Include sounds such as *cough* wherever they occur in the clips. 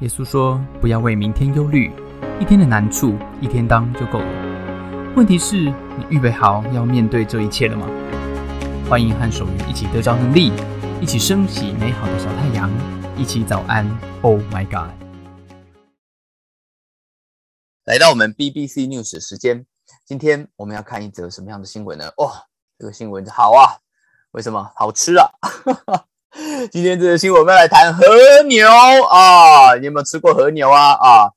耶稣说：“不要为明天忧虑，一天的难处一天当就够了。问题是，你预备好要面对这一切了吗？”欢迎和守愚一起得着能力，一起升起美好的小太阳，一起早安。Oh my God！来到我们 BBC News 的时间，今天我们要看一则什么样的新闻呢？哇，这个新闻好啊！为什么？好吃啊！*laughs* 今天这个新闻，我们来谈和牛啊！你有没有吃过和牛啊？啊，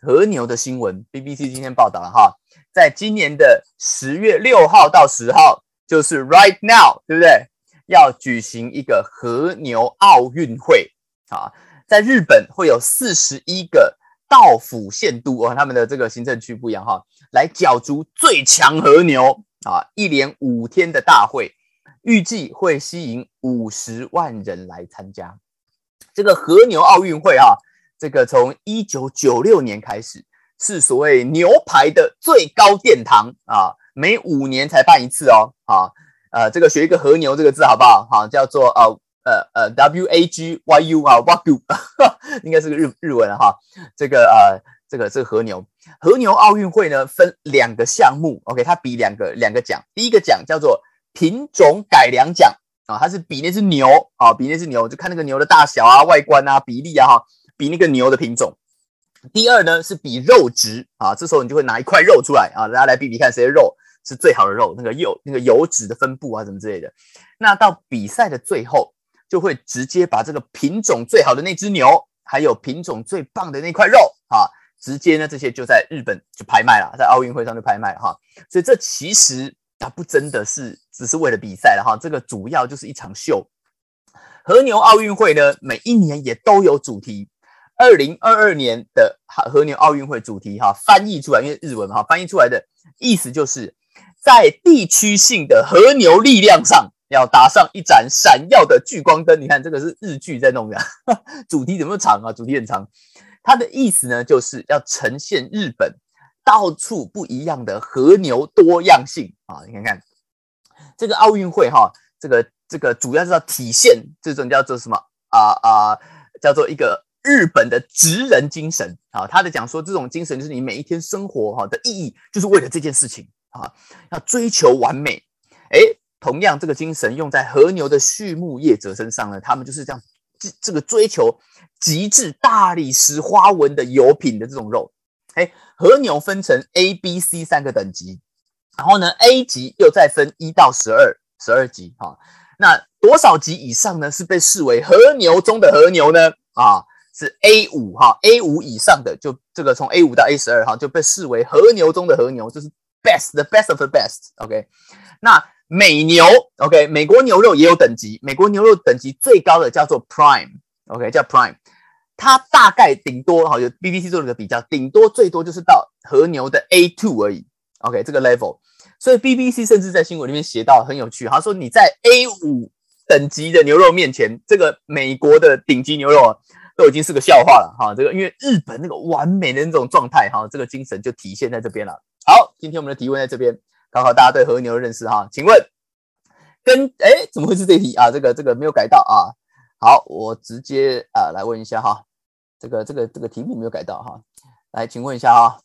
和牛的新闻，BBC 今天报道了哈，在今年的十月六号到十号，就是 right now，对不对？要举行一个和牛奥运会啊，在日本会有四十一个道府县都哦，他们的这个行政区不一样哈，来角逐最强和牛啊，一连五天的大会。预计会吸引五十万人来参加这个和牛奥运会啊！这个从一九九六年开始，是所谓牛排的最高殿堂啊！每五年才办一次哦。好，呃，这个学一个和牛这个字好不好？好，叫做呃呃呃 W A G Y U 啊，Wagyu，*laughs* 应该是个日日文哈。这个呃，这个这个和牛和牛奥运会呢，分两个项目。OK，它比两个两个奖，第一个奖叫做。品种改良奖啊，它是比那只牛啊，比那只牛，就看那个牛的大小啊、外观啊、比例啊，哈，比那个牛的品种。第二呢是比肉质啊，这时候你就会拿一块肉出来啊，大家来比比看谁的肉是最好的肉，那个油那个油脂的分布啊，什么之类的。那到比赛的最后，就会直接把这个品种最好的那只牛，还有品种最棒的那块肉啊，直接呢这些就在日本就拍卖了，在奥运会上就拍卖了哈。所以这其实。它不真的是只是为了比赛了哈，这个主要就是一场秀。和牛奥运会呢，每一年也都有主题。二零二二年的和牛奥运会主题哈，翻译出来因为日文哈，翻译出来的意思就是在地区性的和牛力量上要打上一盏闪耀的聚光灯。你看这个是日剧在弄的，*laughs* 主题怎么长啊？主题很长。它的意思呢，就是要呈现日本。到处不一样的和牛多样性啊！你看看这个奥运会哈，这个这个主要是要体现这种叫做什么啊啊，叫做一个日本的职人精神啊。他的讲说，这种精神就是你每一天生活哈的意义，就是为了这件事情啊，要追求完美。哎，同样这个精神用在和牛的畜牧业者身上呢，他们就是这样这这个追求极致大理石花纹的油品的这种肉。哎，和牛分成 A、B、C 三个等级，然后呢，A 级又再分一到十二，十二级哈。那多少级以上呢？是被视为和牛中的和牛呢？啊，是 A 五哈，A 五以上的就这个从 A 五到 A 十二哈，就被视为和牛中的和牛，就是 best，the best of the best。OK，那美牛 OK，美国牛肉也有等级，美国牛肉等级最高的叫做 Prime，OK，叫 Prime。它大概顶多哈，有 BBC 做了个比较，顶多最多就是到和牛的 A two 而已。OK，这个 level，所以 BBC 甚至在新闻里面写到很有趣，他说你在 A 五等级的牛肉面前，这个美国的顶级牛肉，都已经是个笑话了哈。这个因为日本那个完美的那种状态哈，这个精神就体现在这边了。好，今天我们的提问在这边，考考大家对和牛的认识哈。请问跟哎怎么会是这题啊？这个这个没有改到啊。好，我直接啊来问一下哈。这个这个这个题目没有改到哈，来，请问一下啊，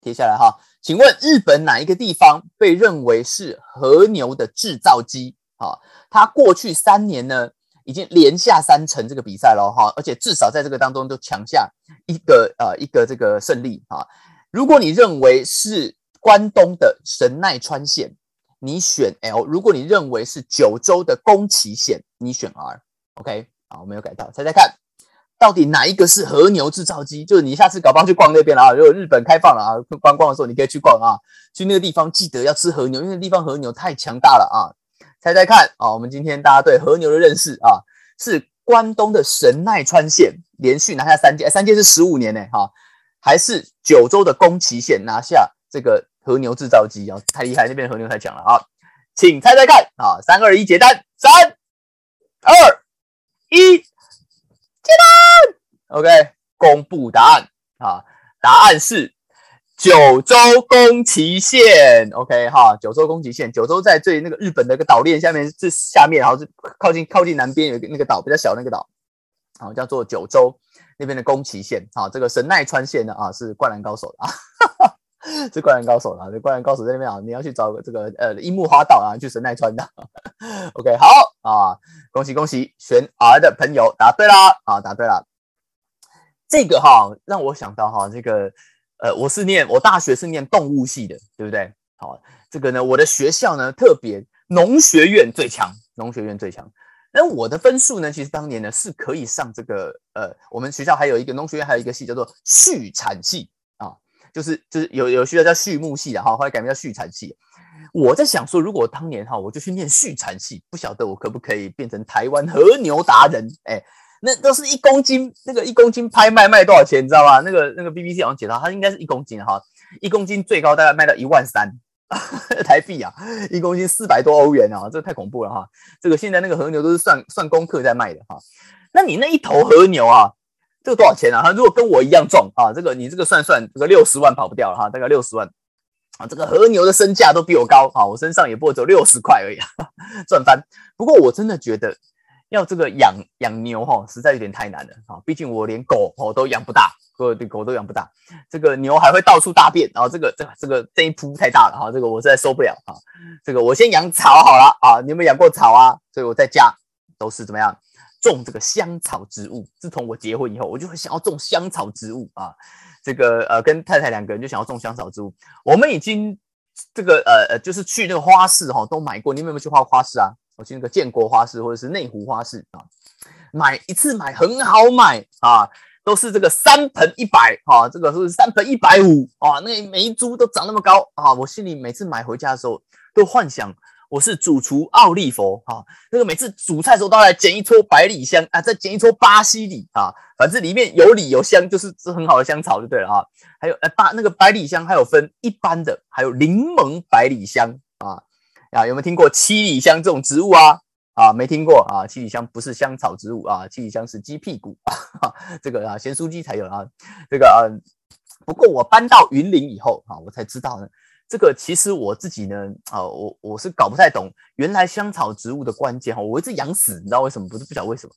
接下来哈，请问日本哪一个地方被认为是和牛的制造机？啊，它过去三年呢，已经连下三城这个比赛了哈，而且至少在这个当中都抢下一个呃一个这个胜利哈。如果你认为是关东的神奈川县，你选 L；如果你认为是九州的宫崎县，你选 R。OK，好，我没有改到，猜猜看。到底哪一个是和牛制造机？就是你下次搞不好去逛那边了啊！如果日本开放了啊，观光的时候你可以去逛啊，去那个地方记得要吃和牛，因为那地方和牛太强大了啊！猜猜看啊，我们今天大家对和牛的认识啊，是关东的神奈川县连续拿下三届，三届是十五年呢哈，还是九州的宫崎县拿下这个和牛制造机啊？太厉害，那边和牛太强了啊！请猜猜看啊，三二一，结单，三二一。，OK，公布答案啊，答案是九州宫崎县，OK 哈，九州宫崎县，九州在最那个日本的一个岛链下面，这下面，然后是靠近靠近南边有一个那个岛比较小那个岛，好叫做九州。那边的宫崎县啊，这个神奈川县呢啊是灌篮高手的啊，*laughs* 是灌篮高手啊，这灌篮高手在那边啊，你要去找这个呃樱木花道啊，去神奈川的。*laughs* OK，好啊，恭喜恭喜，选 R 的朋友答对啦啊，答对了。这个哈让我想到哈，这个呃，我是念我大学是念动物系的，对不对？好，这个呢，我的学校呢特别农学院最强，农学院最强。那我的分数呢，其实当年呢是可以上这个呃，我们学校还有一个农学院还有一个系叫做畜产系，就是就是有有需要叫畜牧系的哈，后来改名叫畜产系。我在想说，如果当年哈我就去念畜产系，不晓得我可不可以变成台湾和牛达人？哎。那都是一公斤，那个一公斤拍卖卖多少钱，你知道吗？那个那个 BBC 好像解到，它应该是一公斤哈，一公斤最高大概卖到一万三 *laughs* 台币啊，一公斤四百多欧元啊，这太恐怖了哈。这个现在那个和牛都是算算公克在卖的哈。那你那一头和牛啊，这个多少钱啊？他如果跟我一样重啊，这个你这个算算，这个六十万跑不掉了哈，大概六十万啊。这个和牛的身价都比我高啊，我身上也不过只有六十块而已，*laughs* 赚翻。不过我真的觉得。要这个养养牛哈，实在有点太难了啊！毕竟我连狗哦都养不大，狗对狗都养不大。这个牛还会到处大便，然后这个这这个这一铺太大了哈，这个我实在受不了啊！这个我先养草好了啊！你有没有养过草啊？所以我在家都是怎么样种这个香草植物。自从我结婚以后，我就很想要种香草植物啊！这个呃，跟太太两个人就想要种香草植物。我们已经这个呃呃，就是去那个花市哈，都买过。你们有没有去花花市啊？我去那个建国花市或者是内湖花市啊，买一次买很好买啊，都是这个三盆一百啊，这个是三盆一百五啊，那每一株都长那么高啊，我心里每次买回家的时候都幻想我是主厨奥利佛啊，那个每次煮菜的时候都要来剪一撮百里香啊，再剪一撮巴西里啊，反正里面有里有香，就是是很好的香草就对了啊。还有呃巴那个百里香还有分一般的，还有柠檬百里香啊。啊，有没有听过七里香这种植物啊？啊，没听过啊。七里香不是香草植物啊，七里香是鸡屁股啊。*laughs* 这个啊，咸酥鸡才有啊。这个啊，不过我搬到云林以后啊，我才知道呢。这个其实我自己呢，啊，我我是搞不太懂，原来香草植物的关键哈，我一直养死，你知道为什么？不是不晓得为什么，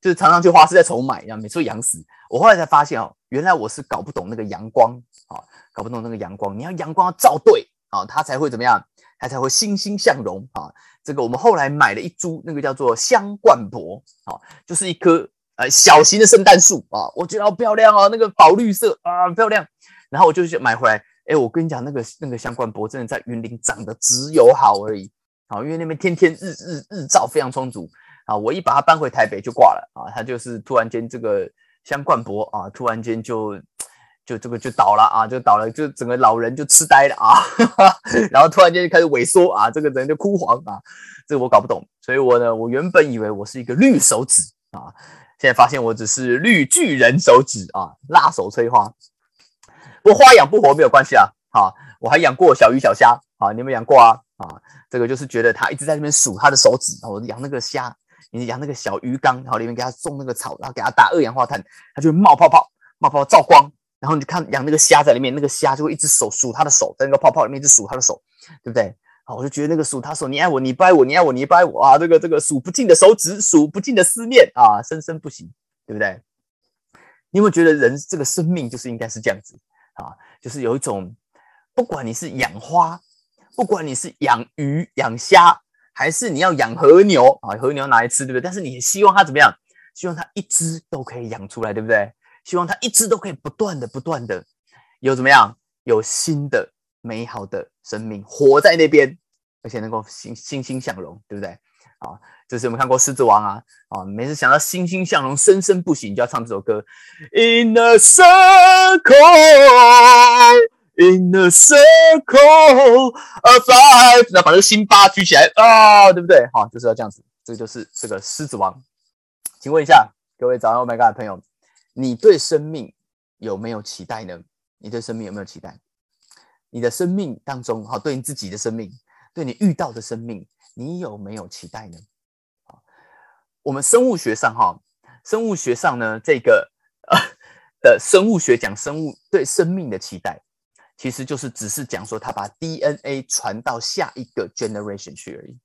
就是常常去花市在筹买，然后每次都养死。我后来才发现哦，原来我是搞不懂那个阳光啊，搞不懂那个阳光，你要阳光要照对啊，它才会怎么样？它才会欣欣向荣啊！这个我们后来买了一株，那个叫做香冠柏啊，就是一棵呃小型的圣诞树啊，我觉得好漂亮哦，那个宝绿色啊，漂亮。然后我就买回来，哎，我跟你讲，那个那个香冠柏真的在云林长得只有好而已啊，因为那边天天日日日照非常充足啊，我一把它搬回台北就挂了啊，它就是突然间这个香冠柏啊，突然间就。就这个就倒了啊，就倒了，就整个老人就痴呆了啊，*laughs* 然后突然间就开始萎缩啊，这个人就枯黄啊，这个我搞不懂，所以我呢，我原本以为我是一个绿手指啊，现在发现我只是绿巨人手指啊，辣手摧花。不花养不活没有关系啊，好，我还养过小鱼小虾啊，你有没有养过啊？啊，这个就是觉得他一直在那边数他的手指，我养那个虾，你养那个小鱼缸，然后里面给它种那个草，然后给它打二氧化碳，它就会冒泡泡，冒泡泡照光。然后你看养那个虾在里面，那个虾就会一只手数它的手，在那个泡泡里面一直数它的手，对不对？好，我就觉得那个数他手，你爱我，你不爱我，你爱我，你不爱我啊！这个这个数不尽的手指，数不尽的思念啊，生生不息，对不对？你有没有觉得人这个生命就是应该是这样子啊？就是有一种，不管你是养花，不管你是养鱼、养虾，还是你要养和牛啊，和牛拿来吃，对不对？但是你希望它怎么样？希望它一只都可以养出来，对不对？希望它一只都可以不断的、不断的有怎么样，有新的美好的生命活在那边，而且能够欣欣欣向荣，对不对？啊，就是我们看过《狮子王》啊，啊，每次想到欣欣向荣、生生不息，你就要唱这首歌。In a circle, in a circle of life，那把这个辛巴举起来啊，对不对？好，就是要这样子，这就是这个《狮子王》。请问一下各位早上 Oh my God 朋友。你对生命有没有期待呢？你对生命有没有期待？你的生命当中，哈，对你自己的生命，对你遇到的生命，你有没有期待呢？啊，我们生物学上，哈，生物学上呢，这个呃的生物学讲生物对生命的期待，其实就是只是讲说，他把 DNA 传到下一个 generation 去而已。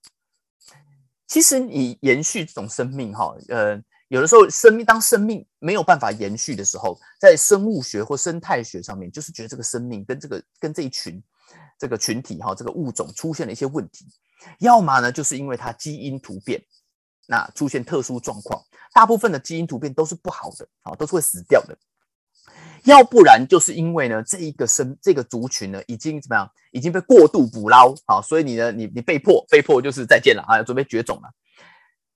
其实你延续这种生命，哈，呃。有的时候生命当生命没有办法延续的时候，在生物学或生态学上面，就是觉得这个生命跟这个跟这一群这个群体哈，这个物种出现了一些问题，要么呢就是因为它基因突变，那出现特殊状况，大部分的基因突变都是不好的啊，都是会死掉的。要不然就是因为呢，这一个生这个族群呢，已经怎么样，已经被过度捕捞啊，所以你呢，你你被迫被迫就是再见了啊，准备绝种了。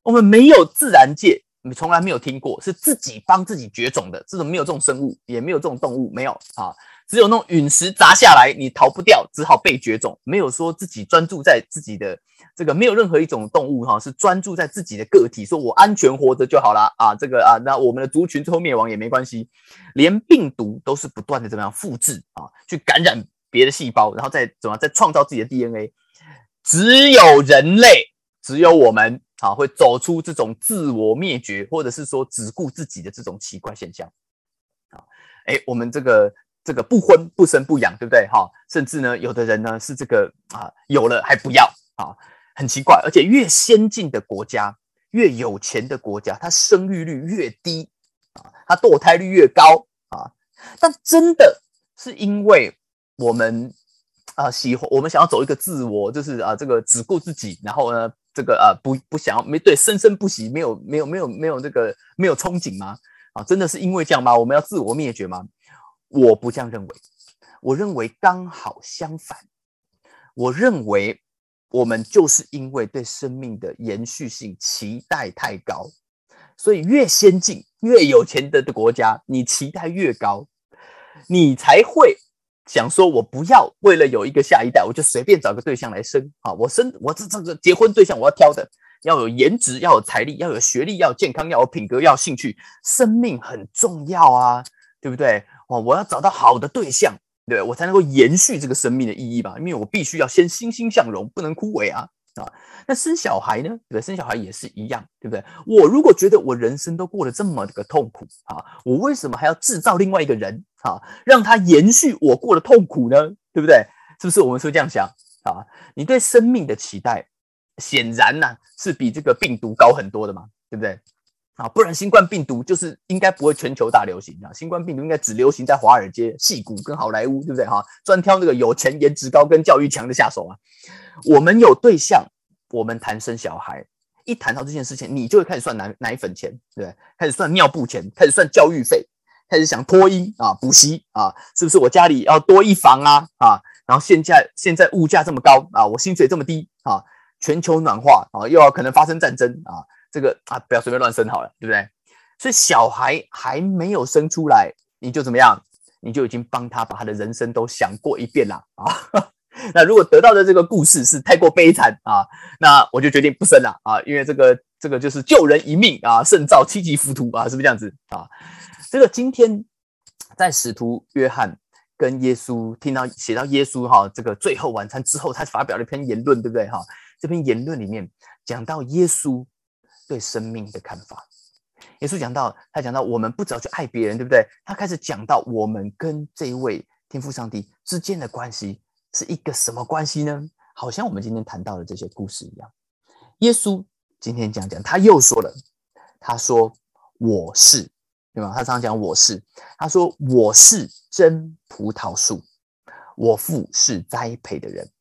我们没有自然界，你从来没有听过是自己帮自己绝种的，这种没有这种生物，也没有这种动物，没有啊。只有那种陨石砸下来，你逃不掉，只好被绝种。没有说自己专注在自己的这个，没有任何一种动物哈是专注在自己的个体，说我安全活着就好了啊。这个啊，那我们的族群最后灭亡也没关系。连病毒都是不断的怎么样复制啊，去感染别的细胞，然后再怎么再创造自己的 DNA。只有人类，只有我们啊，会走出这种自我灭绝，或者是说只顾自己的这种奇怪现象啊。哎，我们这个。这个不婚不生不养，对不对？哈，甚至呢，有的人呢是这个啊，有了还不要啊，很奇怪。而且越先进的国家，越有钱的国家，它生育率越低啊，它堕胎率越高啊。但真的是因为我们啊喜欢，我们想要走一个自我，就是啊这个只顾自己，然后呢这个啊不不想要没对生生不息，没有没有没有没有这个没有憧憬吗？啊，真的是因为这样吗？我们要自我灭绝吗？我不这样认为，我认为刚好相反。我认为我们就是因为对生命的延续性期待太高，所以越先进、越有钱的的国家，你期待越高，你才会想说：我不要为了有一个下一代，我就随便找个对象来生啊！我生我这这个结婚对象，我要挑的要有颜值，要有财力，要有学历，要健康，要有品格，要有兴趣。生命很重要啊，对不对？哦，我要找到好的对象，对我才能够延续这个生命的意义吧？因为我必须要先欣欣向荣，不能枯萎啊啊！那生小孩呢？对不对？生小孩也是一样，对不对？我如果觉得我人生都过得这么个痛苦啊，我为什么还要制造另外一个人啊，让他延续我过的痛苦呢？对不对？是不是？我们是这样想啊？你对生命的期待，显然呢是比这个病毒高很多的嘛？对不对？啊，不然新冠病毒就是应该不会全球大流行啊！新冠病毒应该只流行在华尔街、戏骨跟好莱坞，对不对？哈，专挑那个有钱、颜值高跟教育强的下手啊！我们有对象，我们谈生小孩，一谈到这件事情，你就会开始算奶奶粉钱，对不对？开始算尿布钱，开始算教育费，开始想脱衣啊、补习啊，是不是我家里要多一房啊？啊，然后现在现在物价这么高啊，我薪水这么低啊，全球暖化啊，又要可能发生战争啊。这个啊，不要随便乱生好了，对不对？所以小孩还没有生出来，你就怎么样？你就已经帮他把他的人生都想过一遍了啊！*laughs* 那如果得到的这个故事是太过悲惨啊，那我就决定不生了啊！因为这个这个就是救人一命啊，胜造七级浮屠啊，是不是这样子啊？这个今天在使徒约翰跟耶稣听到写到耶稣哈，这个最后晚餐之后，他发表了一篇言论，对不对哈？这篇言论里面讲到耶稣。对生命的看法，耶稣讲到，他讲到我们不只要去爱别人，对不对？他开始讲到我们跟这一位天父上帝之间的关系是一个什么关系呢？好像我们今天谈到的这些故事一样。耶稣今天讲讲，他又说了，他说我是，对吗？他常常讲我是，他说我是真葡萄树，我父是栽培的人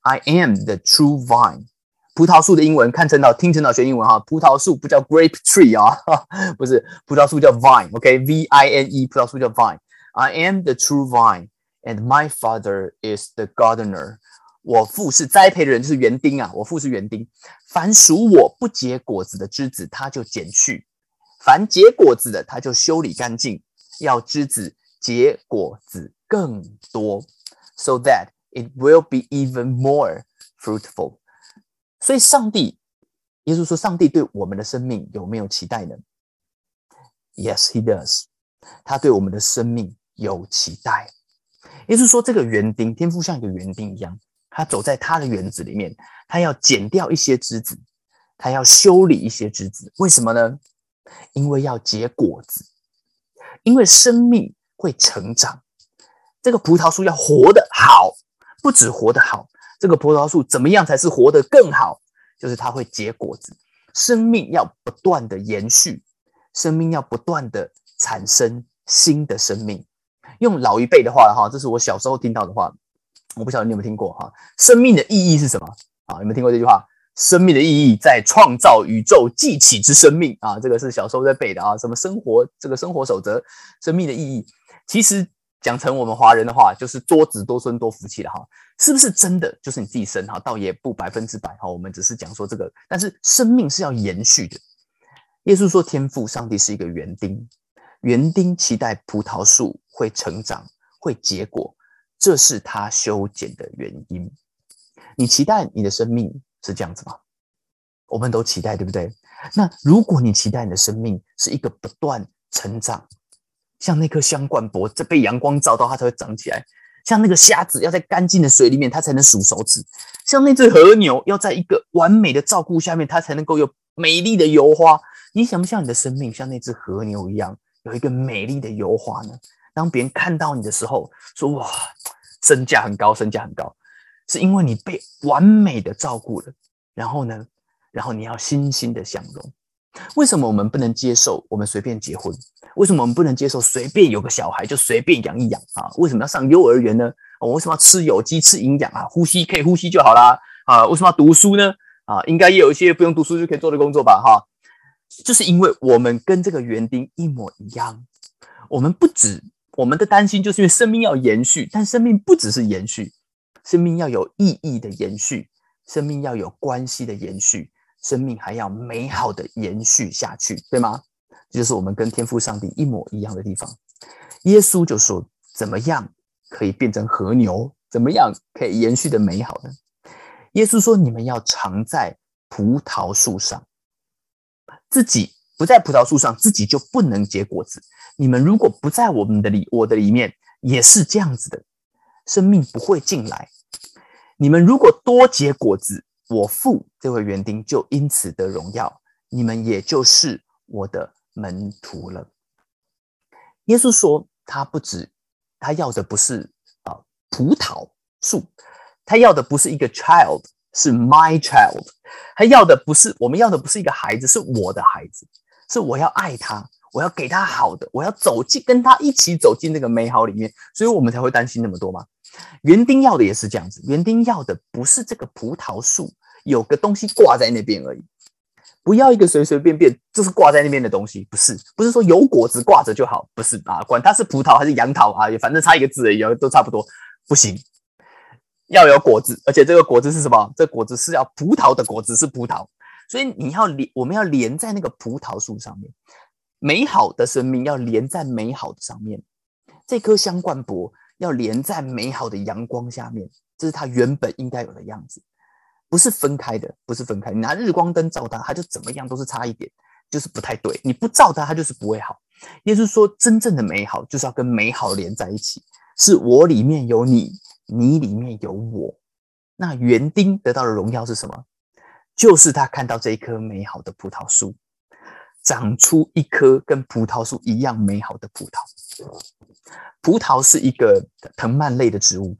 ，I am the true vine。葡萄树的英文看陈导听陈导学英文哈，葡萄树不叫 grape tree 啊，不是葡萄树叫 vine，OK，V *laughs* I N E，葡萄树叫 vine。I am the true vine, and my father is the gardener。我父是栽培的人，就是园丁啊，我父是园丁。凡属我不结果子的枝子，他就剪去；凡结果子的，他就修理干净，要枝子结果子更多，so that it will be even more fruitful。 所以，上帝，耶稣说：“上帝对我们的生命有没有期待呢？”Yes, He does。他对我们的生命有期待。耶稣说：“这个园丁，天赋像一个园丁一样，他走在他的园子里面，他要剪掉一些枝子，他要修理一些枝子。为什么呢？因为要结果子，因为生命会成长。这个葡萄树要活得好，不止活得好。”这个葡萄树怎么样才是活得更好？就是它会结果子，生命要不断的延续生命要不断的产生新的生命。用老一辈的话哈，这是我小时候听到的话，我不晓得你有没有听过哈。生命的意义是什么啊？有没有听过这句话？生命的意义在创造宇宙记起之生命啊！这个是小时候在背的啊。什么生活这个生活守则？生命的意义，其实讲成我们华人的话，就是多子多孙多福气了哈。是不是真的就是你自己生哈？倒也不百分之百哈。我们只是讲说这个，但是生命是要延续的。耶稣说：“天赋，上帝是一个园丁，园丁期待葡萄树会成长，会结果，这是他修剪的原因。你期待你的生命？”是这样子吗？我们都期待，对不对？那如果你期待你的生命是一个不断成长，像那颗香冠柏，在被阳光照到，它才会长起来；像那个虾子要在干净的水里面，它才能数手指；像那只和牛要在一个完美的照顾下面，它才能够有美丽的油花。你想不想你的生命像那只和牛一样，有一个美丽的油花呢？当别人看到你的时候，说：“哇，身价很高，身价很高。”是因为你被完美的照顾了，然后呢，然后你要欣欣的享容。为什么我们不能接受我们随便结婚？为什么我们不能接受随便有个小孩就随便养一养啊？为什么要上幼儿园呢？我为什么要吃有机、吃营养啊？呼吸可以呼吸就好啦啊？为什么要读书呢？啊，应该也有一些不用读书就可以做的工作吧？哈，就是因为我们跟这个园丁一模一样。我们不止我们的担心，就是因为生命要延续，但生命不只是延续。生命要有意义的延续，生命要有关系的延续，生命还要美好的延续下去，对吗？这就是我们跟天父上帝一模一样的地方。耶稣就说：“怎么样可以变成和牛？怎么样可以延续的美好呢？”耶稣说：“你们要藏在葡萄树上，自己不在葡萄树上，自己就不能结果子。你们如果不在我们的里，我的里面也是这样子的。”生命不会进来。你们如果多结果子，我父这位园丁就因此得荣耀，你们也就是我的门徒了。耶稣说，他不止，他要的不是啊葡萄树，他要的不是一个 child，是 my child。他要的不是我们要的不是一个孩子，是我的孩子，是我要爱他。我要给他好的，我要走进跟他一起走进那个美好里面，所以我们才会担心那么多嘛。园丁要的也是这样子，园丁要的不是这个葡萄树有个东西挂在那边而已，不要一个随随便便就是挂在那边的东西，不是，不是说有果子挂着就好，不是啊，管它是葡萄还是杨桃啊，也反正差一个字而已，都差不多，不行，要有果子，而且这个果子是什么？这果子是要葡萄的果子是葡萄，所以你要连我们要连在那个葡萄树上面。美好的生命要连在美好的上面，这颗香冠柏要连在美好的阳光下面，这是它原本应该有的样子，不是分开的，不是分开。你拿日光灯照它，它就怎么样都是差一点，就是不太对。你不照它，它就是不会好。耶稣说，真正的美好就是要跟美好连在一起，是我里面有你，你里面有我。那园丁得到的荣耀是什么？就是他看到这一棵美好的葡萄树。长出一棵跟葡萄树一样美好的葡萄。葡萄是一个藤蔓类的植物，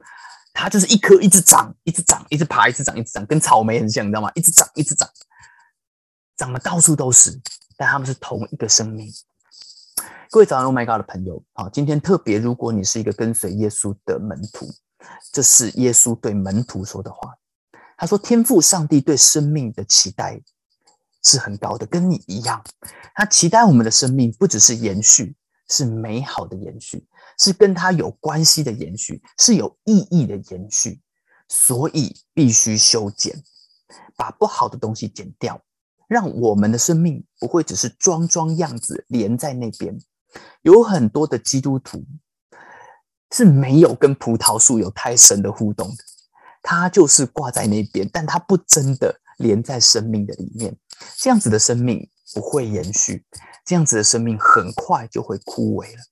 它就是一棵一直长，一直长，一直爬，一直长，一直长，跟草莓很像，你知道吗？一直长，一直长，长得到处都是。但它们是同一个生命。各位早安，Oh my God 的朋友，好，今天特别，如果你是一个跟随耶稣的门徒，这是耶稣对门徒说的话。他说：“天赋上帝对生命的期待。”是很高的，跟你一样。他期待我们的生命不只是延续，是美好的延续，是跟他有关系的延续，是有意义的延续。所以必须修剪，把不好的东西剪掉，让我们的生命不会只是装装样子连在那边。有很多的基督徒是没有跟葡萄树有太深的互动的，他就是挂在那边，但他不真的连在生命的里面。这样子的生命不会延续，这样子的生命很快就会枯萎了。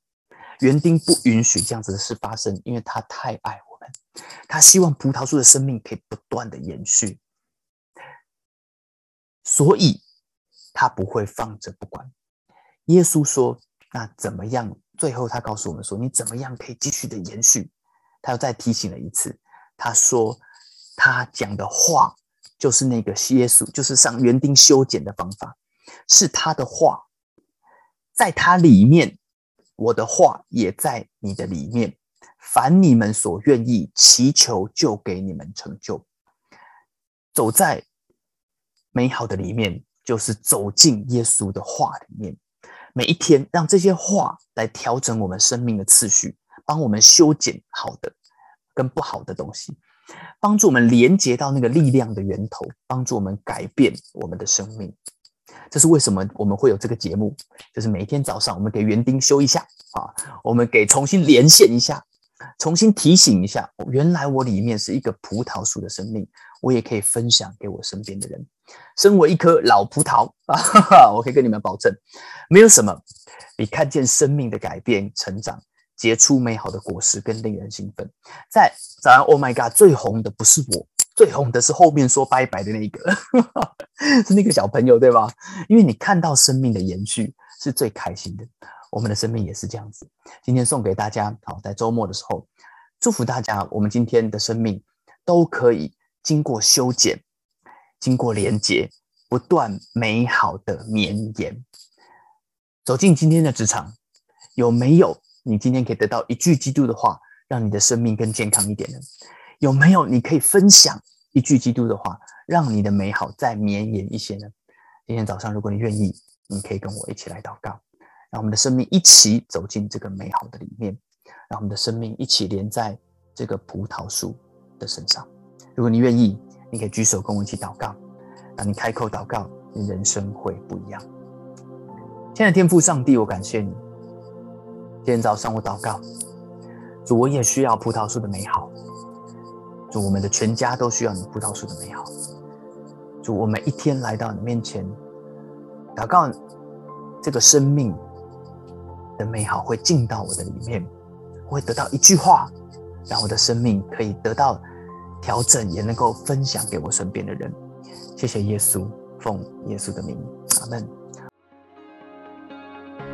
园丁不允许这样子的事发生，因为他太爱我们，他希望葡萄树的生命可以不断的延续，所以他不会放着不管。耶稣说：“那怎么样？”最后他告诉我们说：“你怎么样可以继续的延续？”他又再提醒了一次，他说：“他讲的话。”就是那个耶稣，就是上园丁修剪的方法，是他的话，在他里面，我的话也在你的里面。凡你们所愿意祈求，就给你们成就。走在美好的里面，就是走进耶稣的话里面。每一天，让这些话来调整我们生命的次序，帮我们修剪好的跟不好的东西，帮助我们连接到那个力量的源头，帮助我们改变我们的生命。这是为什么我们会有这个节目？就是每天早上，我们给园丁修一下啊，我们给重新连线一下，重新提醒一下，原来我里面是一个葡萄树的生命，我也可以分享给我身边的人。身为一颗老葡萄啊，我可以跟你们保证，没有什么比看见生命的改变、成长、结出美好的果实更令人兴奋。在早上，Oh my God，最红的不是我。最红的是后面说拜拜的那个，*laughs* 是那个小朋友，对吧？因为你看到生命的延续是最开心的。我们的生命也是这样子。今天送给大家，好，在周末的时候，祝福大家，我们今天的生命都可以经过修剪，经过连接，不断美好的绵延。走进今天的职场，有没有你今天可以得到一句基督的话，让你的生命更健康一点呢？有没有你可以分享一句基督的话，让你的美好再绵延一些呢？今天早上，如果你愿意，你可以跟我一起来祷告，让我们的生命一起走进这个美好的里面，让我们的生命一起连在这个葡萄树的身上。如果你愿意，你可以举手跟我一起祷告。当你开口祷告，你人生会不一样。亲爱的天父上帝，我感谢你。今天早上我祷告，主，我也需要葡萄树的美好。祝我们的全家都需要你葡萄树的美好。祝我每一天来到你面前祷告，这个生命的美好会进到我的里面，会得到一句话，让我的生命可以得到调整，也能够分享给我身边的人。谢谢耶稣，奉耶稣的名，阿门。